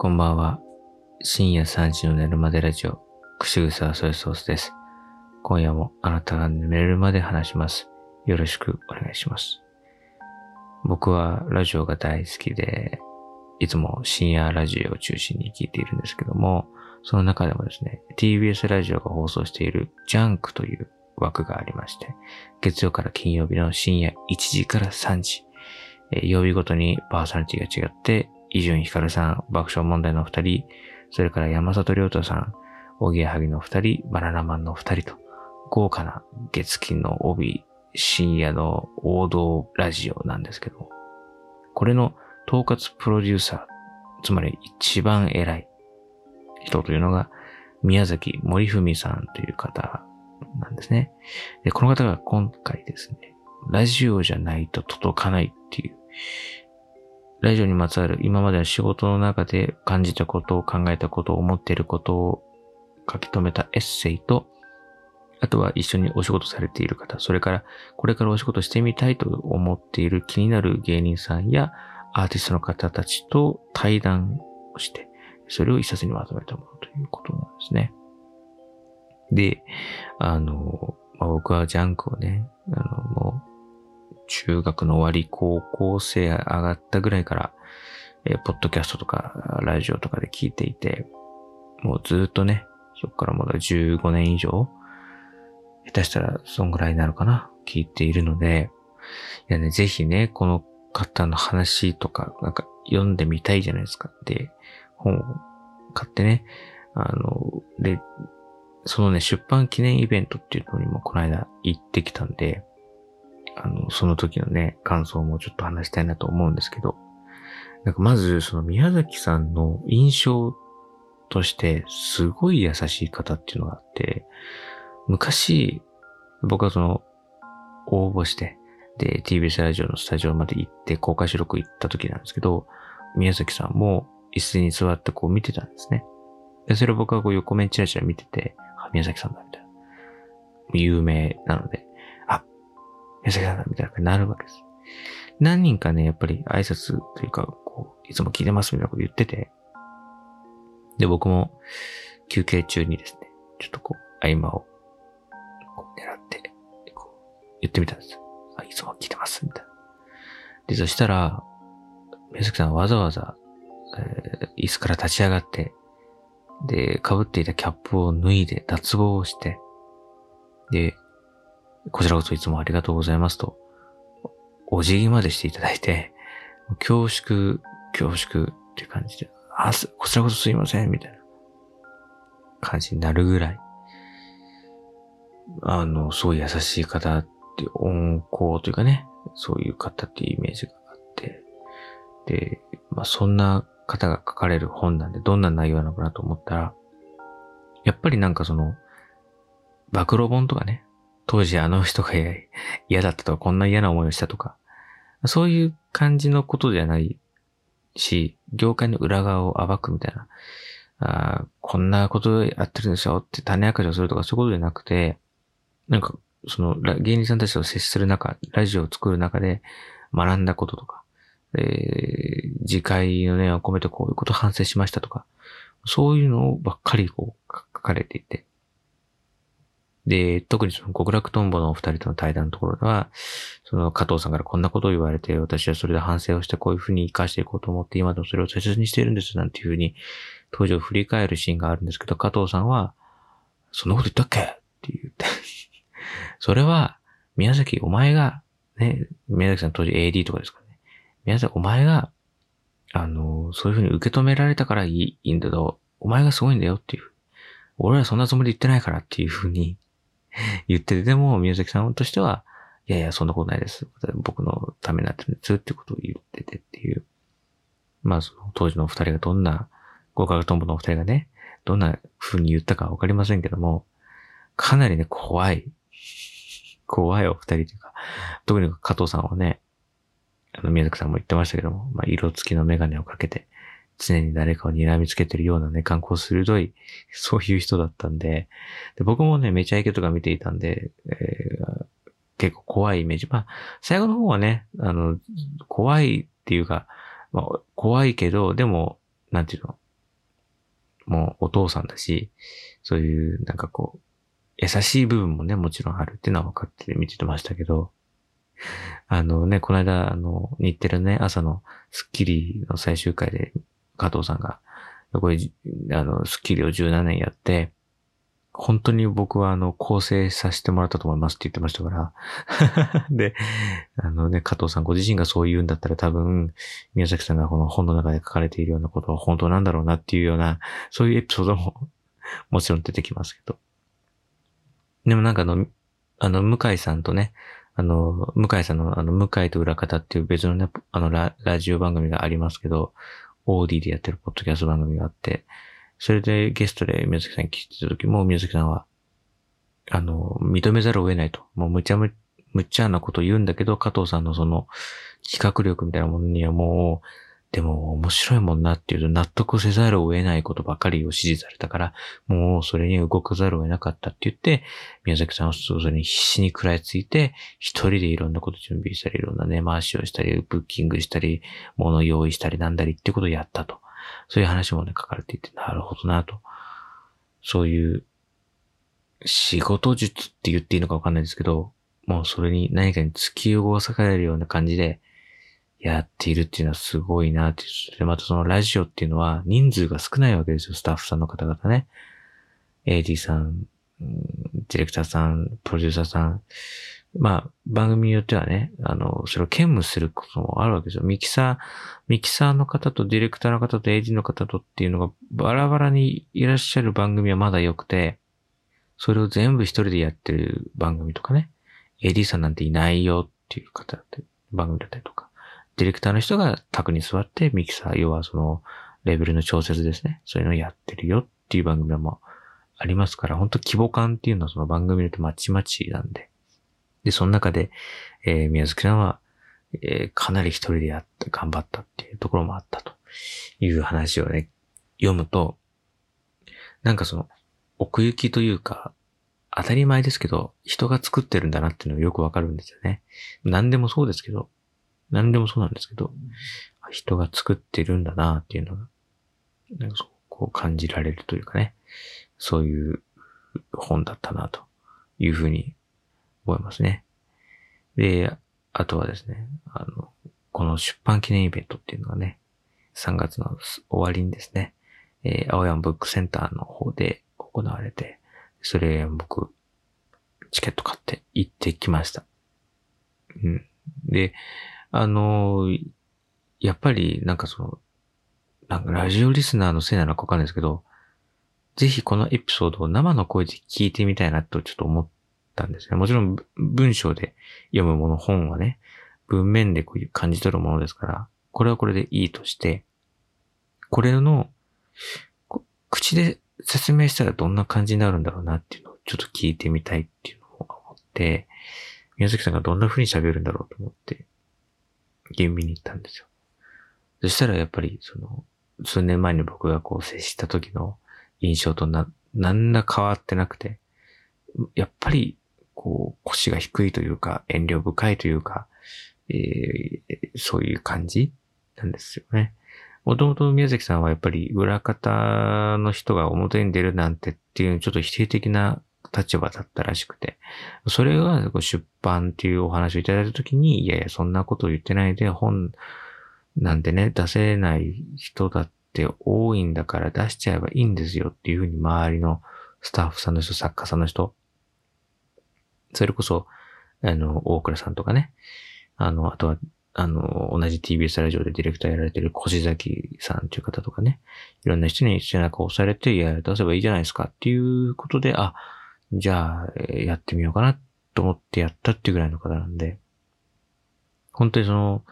こんばんは。深夜3時の寝るまでラジオ、くしぐさソイソースです。今夜もあなたが寝れるまで話します。よろしくお願いします。僕はラジオが大好きで、いつも深夜ラジオを中心に聞いているんですけども、その中でもですね、TBS ラジオが放送しているジャンクという枠がありまして、月曜から金曜日の深夜1時から3時、曜日ごとにパーソナリティが違って、伊集院光さん、爆笑問題の二人、それから山里亮太さん、おぎやはぎの二人、バナナマンの二人と、豪華な月金の帯、深夜の王道ラジオなんですけど、これの統括プロデューサー、つまり一番偉い人というのが、宮崎森文さんという方なんですね。で、この方が今回ですね、ラジオじゃないと届かないっていう、ラジオにまつわる今までの仕事の中で感じたことを考えたことを思っていることを書き留めたエッセイと、あとは一緒にお仕事されている方、それからこれからお仕事してみたいと思っている気になる芸人さんやアーティストの方たちと対談をして、それを一冊にまとめたものということなんですね。で、あの、まあ、僕はジャンクをね、あの、もう、中学の終わり、高校生上がったぐらいから、えーポッドキャストとか、ラジオとかで聞いていて、もうずっとね、そこからまだ15年以上、下手したらそんぐらいになるかな、聞いているので、いやね、ぜひね、この方の話とか、なんか読んでみたいじゃないですか。で、本を買ってね、あの、で、そのね、出版記念イベントっていうのにもこの間行ってきたんで、あの、その時のね、感想もちょっと話したいなと思うんですけど、なんかまず、その宮崎さんの印象として、すごい優しい方っていうのがあって、昔、僕はその、応募して、で、TBS ラジオのスタジオまで行って公開収録行った時なんですけど、宮崎さんも椅子に座ってこう見てたんですね。で、それを僕はこう横目チラチラ見てて、あ、宮崎さんだ、みたいな。有名なので、宮崎さん、みたいな感じになるわけです。何人かね、やっぱり挨拶というか、こう、いつも聞いてますみたいなこと言ってて、で、僕も休憩中にですね、ちょっとこう、合間をこう狙って、こう、言ってみたんです。あ、いつも聞いてます、みたいな。で、そしたら、宮崎さんわざわざ、えー椅子から立ち上がって、で、被っていたキャップを脱いで脱帽をして、で、こちらこそいつもありがとうございますと、お辞儀までしていただいて、恐縮、恐縮っていう感じで、あ、こちらこそすいません、みたいな感じになるぐらい、あの、すごい優しい方って、温厚というかね、そういう方っていうイメージがあって、で、まあそんな方が書かれる本なんでどんな内容なのかなと思ったら、やっぱりなんかその、暴露本とかね、当時あの人が嫌嫌だったとか、こんな嫌な思いをしたとか、そういう感じのことじゃないし、業界の裏側を暴くみたいな、あこんなことやってるんでしょって種明かしをするとかそういうことじゃなくて、なんか、その、芸人さんたちと接する中、ラジオを作る中で学んだこととか、えー次回の念を込めてこういうこと反省しましたとか、そういうのばっかりこう書かれていて、で、特にその極楽とんぼのお二人との対談のところでは、その加藤さんからこんなことを言われて、私はそれで反省をしてこういうふうに活かしていこうと思って、今でもそれを大切にしているんです、なんていうふうに、当時を振り返るシーンがあるんですけど、加藤さんは、そんなこと言ったっけって言って。それは、宮崎、お前が、ね、宮崎さん当時 AD とかですかね。宮崎、お前が、あの、そういうふうに受け止められたからいいいいんだけど、お前がすごいんだよっていう。俺らそんなつもりで言ってないからっていうふうに 言ってて、でも宮崎さんとしては、いやいや、そんなことないです。僕のためになってるんですってことを言っててっていう。まあ、その当時のお二人がどんな、合格トンボのお二人がね、どんな風に言ったかわかりませんけども、かなりね、怖い。怖いお二人というか、特に加藤さんはね、あの、宮崎さんも言ってましたけども、まあ、色付きのメガネをかけて、常に誰かを睨みつけてるようなね、観光鋭い、そういう人だったんで、で僕もね、めちゃイケとか見ていたんで、えー結構怖いイメージ。まあ、最後の方はね、あの、怖いっていうか、まあ、怖いけど、でも、なんていうの、もうお父さんだし、そういうなんかこう、優しい部分もね、もちろんあるっていうのは分かって見ててましたけど、あのね、この間、あの、日テレね、朝のスッキリの最終回で、加藤さんが、これ、あの、スッキリを17年やって、本当に僕はあの、構成させてもらったと思いますって言ってましたから。で、あのね、加藤さんご自身がそう言うんだったら多分、宮崎さんがこの本の中で書かれているようなことは本当なんだろうなっていうような、そういうエピソードも もちろん出てきますけど。でもなんかあの、あの、向井さんとね、あの、向井さんのあの、向井と裏方っていう別のね、あのラ、ラジオ番組がありますけど、オーディでやってるポッドキャスト番組があって、それでゲストで宮崎さん聞いてた時も、宮崎さんは、あの、認めざるを得ないと。もうむちゃむ、むちゃなこと言うんだけど、加藤さんのその、企画力みたいなものにはもう、でも面白いもんなっていうと納得せざるを得ないことばかりを指示されたから、もうそれに動かざるを得なかったって言って、宮崎さんはそれに必死に食らいついて、一人でいろんなこと準備したり、いろんな根回しをしたり、ブッキングしたり、物用意したりなんだりってことをやったと。そういう話もね、書かれていて、なるほどなと。そういう仕事術って言っていいのかわかんないですけど、もうそれに何かに突き動かされるような感じでやっているっていうのはすごいなって。で、またそのラジオっていうのは人数が少ないわけですよ、スタッフさんの方々ね。AD さん、ディレクターさん、プロデューサーさん。まあ、番組によってはね、あの、それを兼務することもあるわけですよ。ミキサー、ミキサーの方とディレクターの方と AD の方とっていうのがバラバラにいらっしゃる番組はまだ良くて、それを全部一人でやってる番組とかね、AD さんなんていないよっていう方だって番組だったりとか、ディレクターの人が卓に座ってミキサー、要はそのレベルの調節ですね。そういうのをやってるよっていう番組もありますから、本当規模感っていうのはその番組によってまちまちなんで。で、その中で、えー、宮崎さんは、えー、かなり一人でやって、頑張ったっていうところもあったという話をね、読むと、なんかその、奥行きというか、当たり前ですけど、人が作ってるんだなっていうのがよくわかるんですよね。何でもそうですけど、何でもそうなんですけど、人が作ってるんだなっていうのが、なんかそう、こう感じられるというかね、そういう本だったなというふうに思いますね。で、あとはですね、あの、この出版記念イベントっていうのがね、3月の終わりにですね、えー、青山ブックセンターの方で行われて、それ僕、チケット買って行ってきました。うん。で、あの、やっぱりなんかその、なんかラジオリスナーのせいなのかわかんないですけど、ぜひこのエピソードを生の声で聞いてみたいなとちょっと思ったんですね。もちろん文章で読むもの、本はね、文面でこういう感じ取るものですから、これはこれでいいとして、これの、口で説明したらどんな感じになるんだろうなっていうのをちょっと聞いてみたいっていうのを思って、宮崎さんがどんな風に喋るんだろうと思って、現場に行ったんですよ。そしたらやっぱり、その、数年前に僕がこう接した時の印象とな、なんら変わってなくて、やっぱり、こう、腰が低いというか、遠慮深いというか、えー、そういう感じなんですよね。もともと宮崎さんはやっぱり裏方の人が表に出るなんてっていうちょっと否定的な立場だったらしくて、それが出版っていうお話をいただいたときに、いやいや、そんなこと言ってないで本なんてね、出せない人だって多いんだから出しちゃえばいいんですよっていうふうに周りのスタッフさんの人、作家さんの人、それこそ、あの、大倉さんとかね、あの、あとは、あの、同じ TBS ラジオでディレクターやられてる越崎さんっていう方とかね、いろんな人に背中を押されて、いや、出せばいいじゃないですかっていうことで、あ、じゃあ、やってみようかなと思ってやったっていうぐらいの方なんで、本当にその、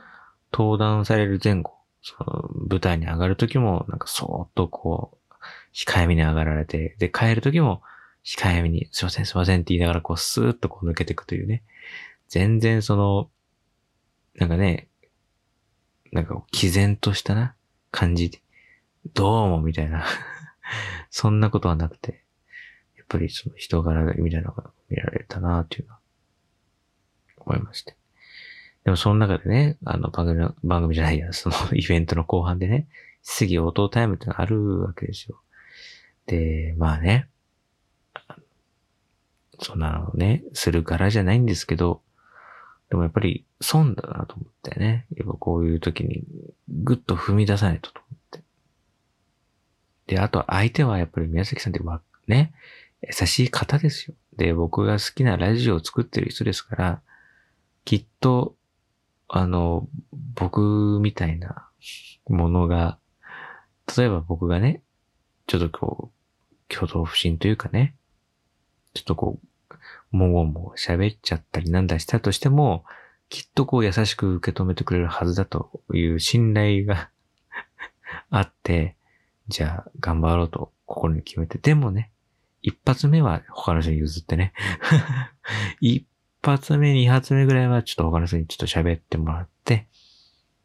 登壇される前後、その舞台に上がるときも、なんかそーっとこう、控えめに上がられて、で、帰るときも、控えめに、すいません、すいませんって言いながら、こう、スーッとこう抜けていくというね。全然その、なんかね、なんか、毅然としたな、感じ。どうも、みたいな そんなことはなくて、っぱりその人柄みたいなのが見られたなっていうのは、思いまして。でもその中でね、あの番組の番組じゃないや、そのイベントの後半でね、質疑応答タイムってのがあるわけですよ。で、まあね、そんなのね、するからじゃないんですけど、でもやっぱり損だなと思ってね。やっぱこういう時にぐっと踏み出さないとと思って。で、あと相手はやっぱり宮崎さんってわ、ね、優しい方ですよ。で、僕が好きなラジオを作ってる人ですから、きっと、あの、僕みたいなものが、例えば僕がね、ちょっとこう、挙動不審というかね、ちょっとこう、もごも喋っちゃったりなんだしたとしても、きっとこう優しく受け止めてくれるはずだという信頼が あって、じゃあ頑張ろうと心に決めて、でもね、一発目は他の人に譲ってね。一発目、二発目ぐらいはちょっと他の人にちょっと喋ってもらって、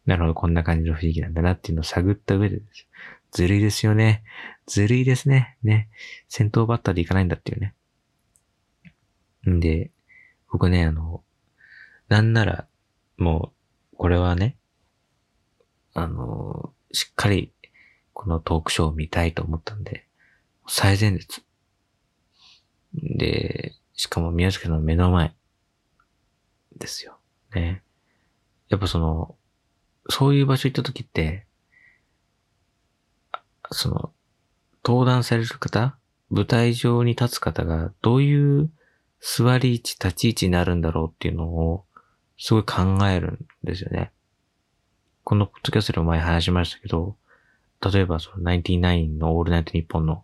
なるほど、こんな感じの雰囲気なんだなっていうのを探った上でです。ずるいですよね。ずるいですね。ね。先頭バッターでいかないんだっていうね。んで、僕ね、あの、なんなら、もう、これはね、あの、しっかり、このトークショーを見たいと思ったんで、最前列。で、しかも宮崎の目の前。ですよ。ね。やっぱその、そういう場所行った時って、その、登壇される方、舞台上に立つ方がどういう座り位置、立ち位置になるんだろうっていうのを、すごい考えるんですよね。このポッドキャストでも前話しましたけど、例えばその99のオールナイトニッポンの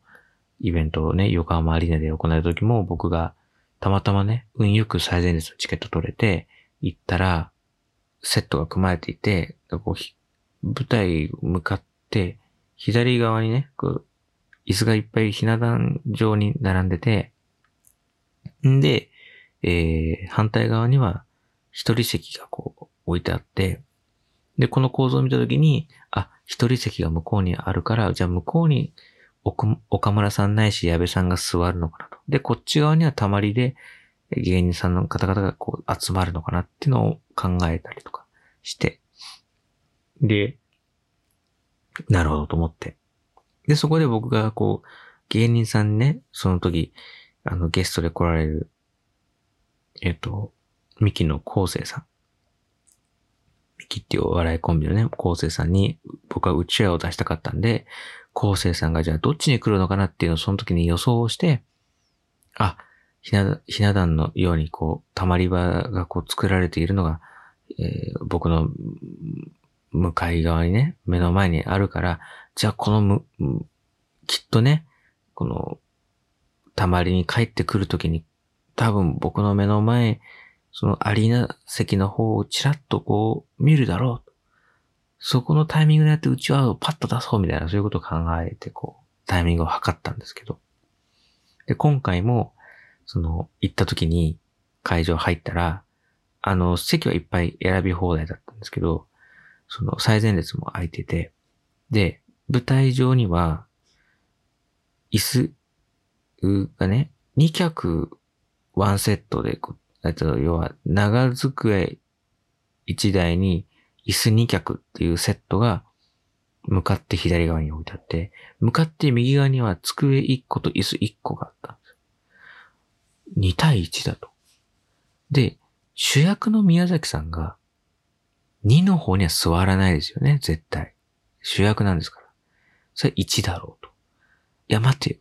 イベントをね、横浜アリーナで行う時も僕がたまたまね、運よく最前列のチケット取れて、行ったら、セットが組まれていて、こう舞台向かって、左側にね、こう椅子がいっぱいひな壇上に並んでて、んで、えー、反対側には一人席がこう置いてあって、で、この構造を見たときに、あ、一人席が向こうにあるから、じゃあ向こうに岡村さんないし矢部さんが座るのかなと。で、こっち側にはたまりで芸人さんの方々がこう集まるのかなっていうのを考えたりとかして。で、なるほどと思って。で、そこで僕がこう、芸人さんね、その時、あの、ゲストで来られる、えっ、と、ミキの昴生さん。ミキっていうお笑いコンビのね、昴生さんに僕はうちわを出したかったんで、昴生さんがじゃあどっちに来るのかなっていうのをその時に予想をして、あ、ひな、ひな壇のようにこう、たまり場がこう作られているのが、えー、僕の向かい側にね、目の前にあるから、じゃあこのむ、きっとね、このたまりに帰ってくるときに、多分僕の目の前、そのアリーナ席の方をちらっとこう見るだろう。そこのタイミングでやってうちわをパッと出そうみたいな、そういうことを考えて、こう、タイミングを測ったんですけど。で、今回も、その、行った時に会場入ったら、あの、席はいっぱい選び放題だったんですけど、その最前列も空いてて、で、舞台上には、椅子がね、2脚ワンセットで、えっと、要は長机1台に椅子2脚っていうセットが向かって左側に置いてあって、向かって右側には机1個と椅子1個があったんです。2対1だと。で、主役の宮崎さんが2の方には座らないですよね、絶対。主役なんですから。それ1だろうと。いや、待てよ。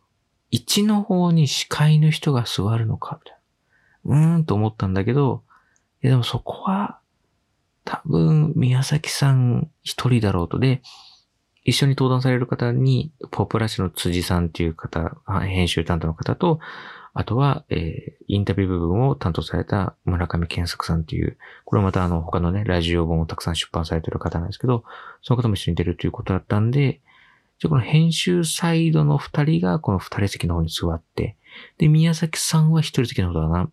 1の方に司会の人が座るのかみたいな。うーんと思ったんだけど、いやでもそこは、多分、宮崎さん一人だろうと。で、一緒に登壇される方に、ポプラ市の辻さんっていう方、編集担当の方と、あとは、えー、インタビュー部分を担当された村上健作さんっていう、これまたあの、他のね、ラジオ本をたくさん出版されてる方なんですけど、その方も一緒に出るということだったんで、じゃこの編集サイドの二人がこの二人席の方に座って、で、宮崎さんは一人席の方だなっ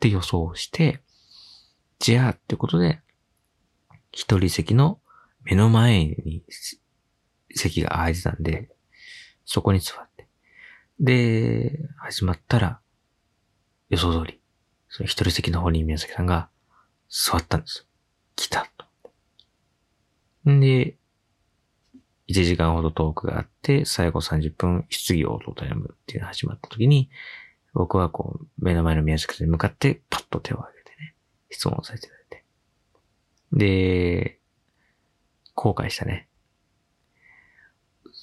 て予想して、じゃあってことで、一人席の目の前に席が空いてたんで、そこに座って。で、始まったら、予想通り、その一人席の方に宮崎さんが座ったんですよ。来たと。んで、1時間ほどトークがあって、最後30分質疑応答タイムっていうのが始まった時に、僕はこう、目の前の宮崎さんに向かってパッと手を挙げてね、質問をさせてた。で、後悔したね。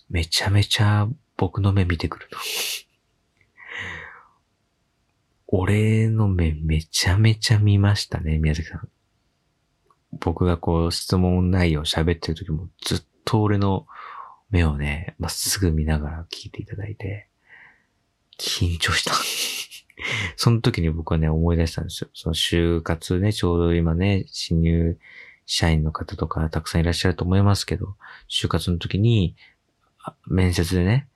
めちゃめちゃ僕の目見てくるの。俺の目めちゃめちゃ見ましたね、宮崎さん。僕がこう質問内容喋ってる時もずっと俺の目をね、まっすぐ見ながら聞いていただいて、緊張した。その時に僕はね、思い出したんですよ。その就活ね、ちょうど今ね、新入社員の方とかたくさんいらっしゃると思いますけど、就活の時に、面接でね、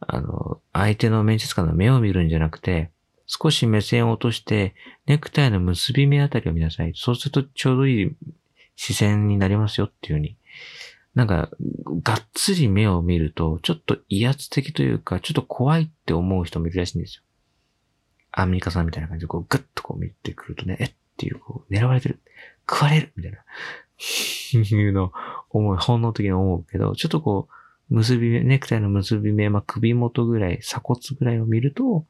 あの、相手の面接官の目を見るんじゃなくて、少し目線を落として、ネクタイの結び目あたりを見なさい。そうするとちょうどいい視線になりますよっていうふうに。なんか、がっつり目を見ると、ちょっと威圧的というか、ちょっと怖いって思う人もいるらしいんですよ。アンミカさんみたいな感じで、こう、ぐっとこう見てくるとね、えっていう、こう、狙われてる。食われるみたいな。いうの思う、本能的に思うけど、ちょっとこう、結び目、ネクタイの結び目、まあ、首元ぐらい、鎖骨ぐらいを見ると、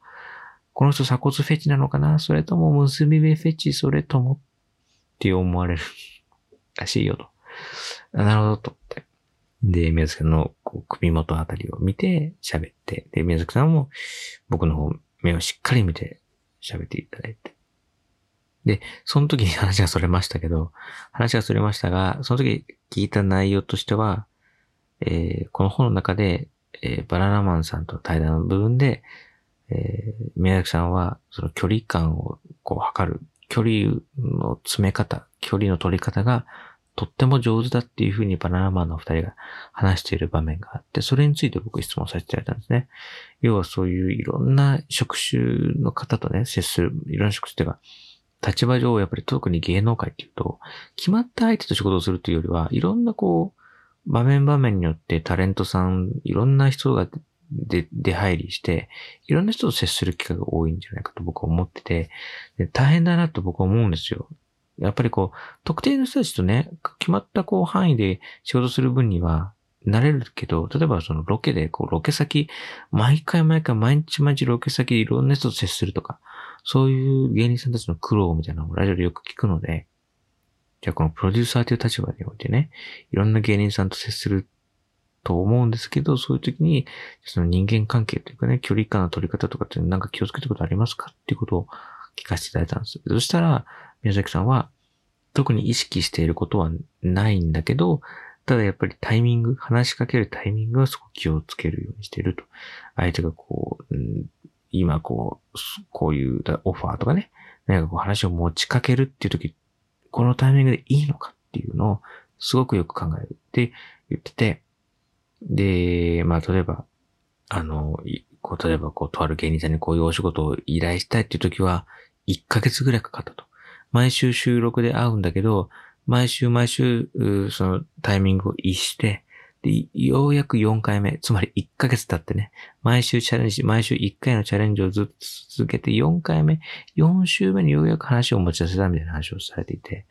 この人鎖骨フェチなのかな？それとも結び目フェチそれともって思われるらしいよと。なるほどとって。で、宮崎さんのこう首元あたりを見て喋って、で、宮崎さんも僕の方、目をしっかり見て喋っていただいて。で、その時に話がそれましたけど、話がそれましたが、その時聞いた内容としては、えー、この本の中で、えー、バナナマンさんと対談の部分で、えー、宮崎さんは、その距離感をこう測る、距離の詰め方、距離の取り方がとっても上手だっていうふうにバナナマンの二人が話している場面があって、それについて僕質問させていただいたんですね。要はそういういろんな職種の方とね、接する、いろんな職種っていうか、立場上、やっぱり特に芸能界っていうと、決まった相手と仕事をするというよりは、いろんなこう、場面場面によってタレントさん、いろんな人がで、出入りして、いろんな人と接する機会が多いんじゃないかと僕は思ってて、大変だなと僕は思うんですよ。やっぱりこう、特定の人たちとね、決まったこう範囲で仕事する分には、慣れるけど、例えばそのロケで、こう、ロケ先、毎回毎回毎日毎日ロケ先でいろんな人と接するとか、そういう芸人さんたちの苦労みたいなのをラジオでよく聞くので、じゃあこのプロデューサーという立場においてね、いろんな芸人さんと接すると思うんですけど、そういう時に、その人間関係というかね、距離感の取り方とかってなんか気をつけたことありますか？っていうことを聞かせていただいたんです。そしたら、宮崎さんは、特に意識していることはないんだけど、ただやっぱりタイミング、話しかけるタイミングはすごく気をつけるようにしていると。相手がこう、うん、今こう、こういうオファーとかね、なんかこう話を持ちかけるっていう時、このタイミングでいいのかっていうのをすごくよく考えるって言ってて、で、まあ、例えば、あの、こう、例えば、こう、とある芸人さんにこういうお仕事を依頼したいっていう時は、1ヶ月ぐらいかかったと。毎週収録で会うんだけど、毎週毎週、そのタイミングを逸して、で、ようやく4回目、つまり1ヶ月経ってね、毎週チャレンジ、毎週1回のチャレンジをずっと続けて4回目、4週目にようやく話を持ち出せたみたいな話をされていて、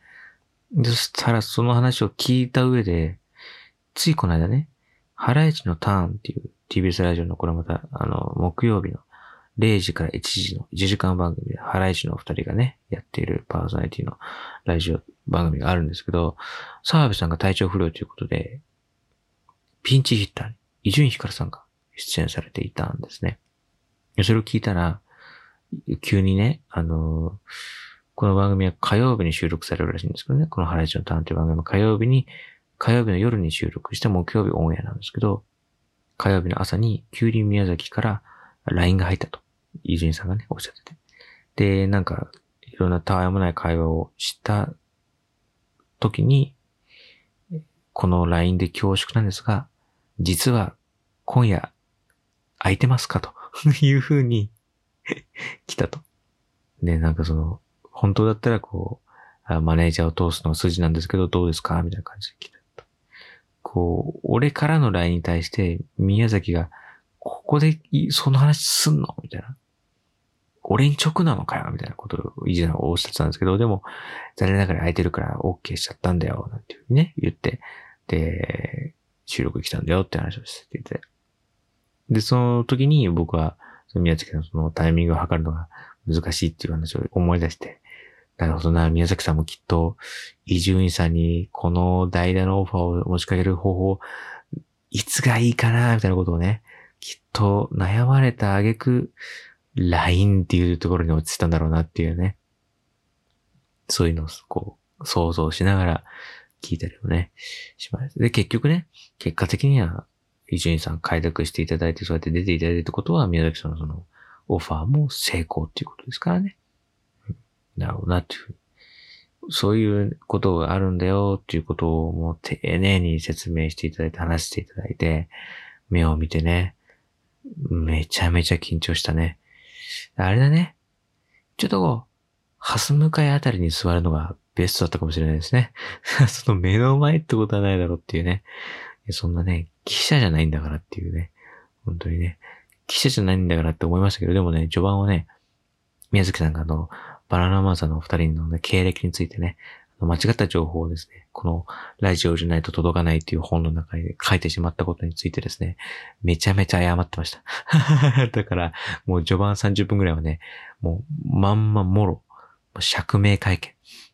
そしたらその話を聞いた上で、ついこの間ね、ハライチのターンっていう TBS ラジオのこれまた、あの、木曜日の0時から1時の1時間番組で、ハライチのお二人がね、やっているパーソナリティのラジオ番組があるんですけど、澤部さんが体調不良ということで、ピンチヒッターに、伊集院光さんが出演されていたんですね。それを聞いたら、急にね、あのー、この番組は火曜日に収録されるらしいんですけどね、このハライチのターンという番組は火曜日に火曜日の夜に収録して木曜日オンエアなんですけど、火曜日の朝にキュウリ宮崎から LINE が入ったと、伊集院さんがね、おっしゃってて。で、なんか、いろんなたわいもない会話をした時に、この LINE で恐縮なんですが、実は今夜空いてますかというふうに 来たと。で、なんかその、本当だったらこう、マネージャーを通すのが筋なんですけど、どうですかみたいな感じで来たと。こう、俺からの LINE に対して、宮崎が、ここでその話すんのみたいな。俺に直なのかよみたいなことを以前おっしゃってたんですけど、でも、残念ながら空いてるから OK しちゃったんだよ、なんていうふうにね、言って。で、収録来たんだよって話をしてて。で、その時に僕は、宮崎さんのそのタイミングを測るのが難しいっていう話を思い出して、なるほどな、宮崎さんもきっと、伊集院さんにこの代打のオファーを持ちかける方法、いつがいいかな、みたいなことをね、きっと悩まれた挙句、LINE っていうところに落ちたんだろうなっていうね。そういうのをこう、想像しながら聞いたりもね、します。で、結局ね、結果的には、伊集院さん開拓していただいて、そうやって出ていただいたってことは、宮崎さんのその、オファーも成功っていうことですからね。なるほどなっていう。そういうことがあるんだよっていうことをもう丁寧に説明していただいて話していただいて、目を見てね、めちゃめちゃ緊張したね。あれだね。ちょっとこう、ハス向かいあたりに座るのがベストだったかもしれないですね。その目の前ってことはないだろうっていうね。そんなね、記者じゃないんだからっていうね。本当にね。記者じゃないんだからって思いましたけど、でもね、序盤はね、宮崎さんがあの、バナナマンさんのお二人の、ね、経歴についてね、間違った情報をですね、このラジオじゃないと届かないっていう本の中に書いてしまったことについてですね、めちゃめちゃ謝ってました。だから、もう序盤30分くらいはね、もうまんまもろ、釈明会見。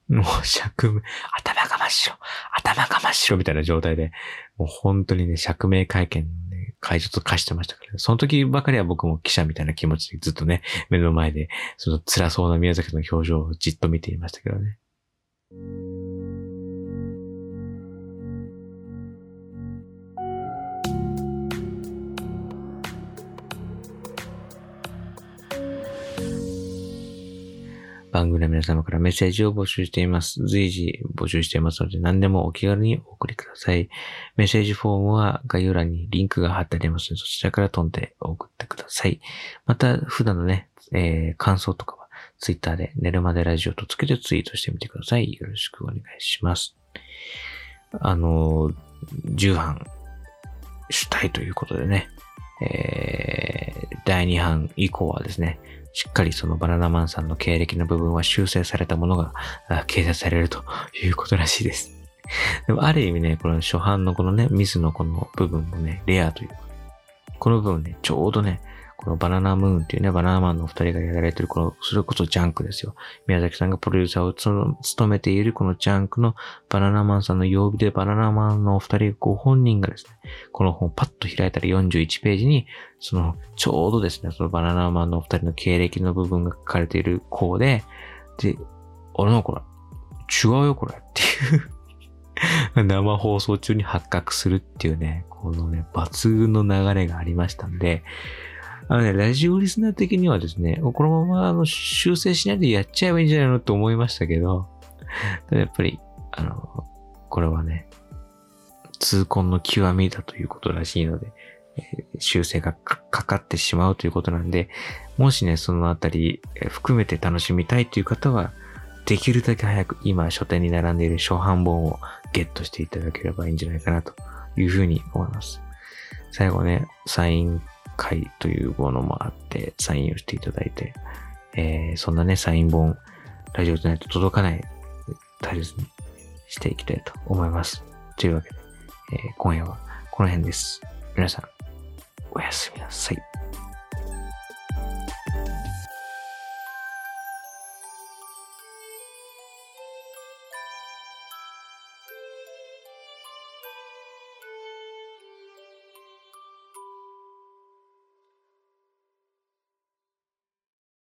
もう釈明、頭が真っ白、頭が真っ白みたいな状態で、もう本当にね、釈明会見ね、会場と化してましたから、ね、その時ばかりは僕も記者みたいな気持ちでずっとね、目の前で、その辛そうな宮崎の表情をじっと見ていましたけどね。番組の皆様からメッセージを募集しています。随時募集していますので何でもお気軽にお送りください。メッセージフォームは概要欄にリンクが貼ってありますので、そちらから飛んで送ってください。また、普段のね、えー、感想とかツイッターで寝るまでラジオとつけてツイートしてみてください。よろしくお願いします。あの、10版したいということでね、えー、第2版以降はですね、しっかりそのバナナマンさんの経歴の部分は修正されたものが掲載されるということらしいです。でもある意味ね、この初版のこのね、ミスのこの部分もね、レアという。この部分ね、ちょうどね、このバナナムーンっていうね、バナナマンのお二人がやられてる、この、それこそジャンクですよ。宮崎さんがプロデューサーを務めているこのジャンクのバナナマンさんの曜日でバナナマンのお二人ご本人がですね、この本をパッと開いたら41ページに、その、ちょうどですね、そのバナナマンのお二人の経歴の部分が書かれている項で、で、俺のこれ、違うよこれっていう生放送中に発覚するっていうね、このね、抜群の流れがありましたんで、あのね、ラジオリスナー的にはですね、このままあの修正しないでやっちゃえばいいんじゃないのと思いましたけど、ただやっぱり、あの、これはね、痛恨の極みだということらしいので、修正がかかってしまうということなんで、もしね、そのあたり含めて楽しみたいという方は、できるだけ早く今書店に並んでいる初版本をゲットしていただければいいんじゃないかなというふうに思います。最後ね、サイン会というものもあって、サインをしていただいて、えー、そんなね、サイン本、ラジオじゃないと届かない、大切にしていきたいと思います。というわけで、えー、今夜はこの辺です。皆さん、おやすみなさい。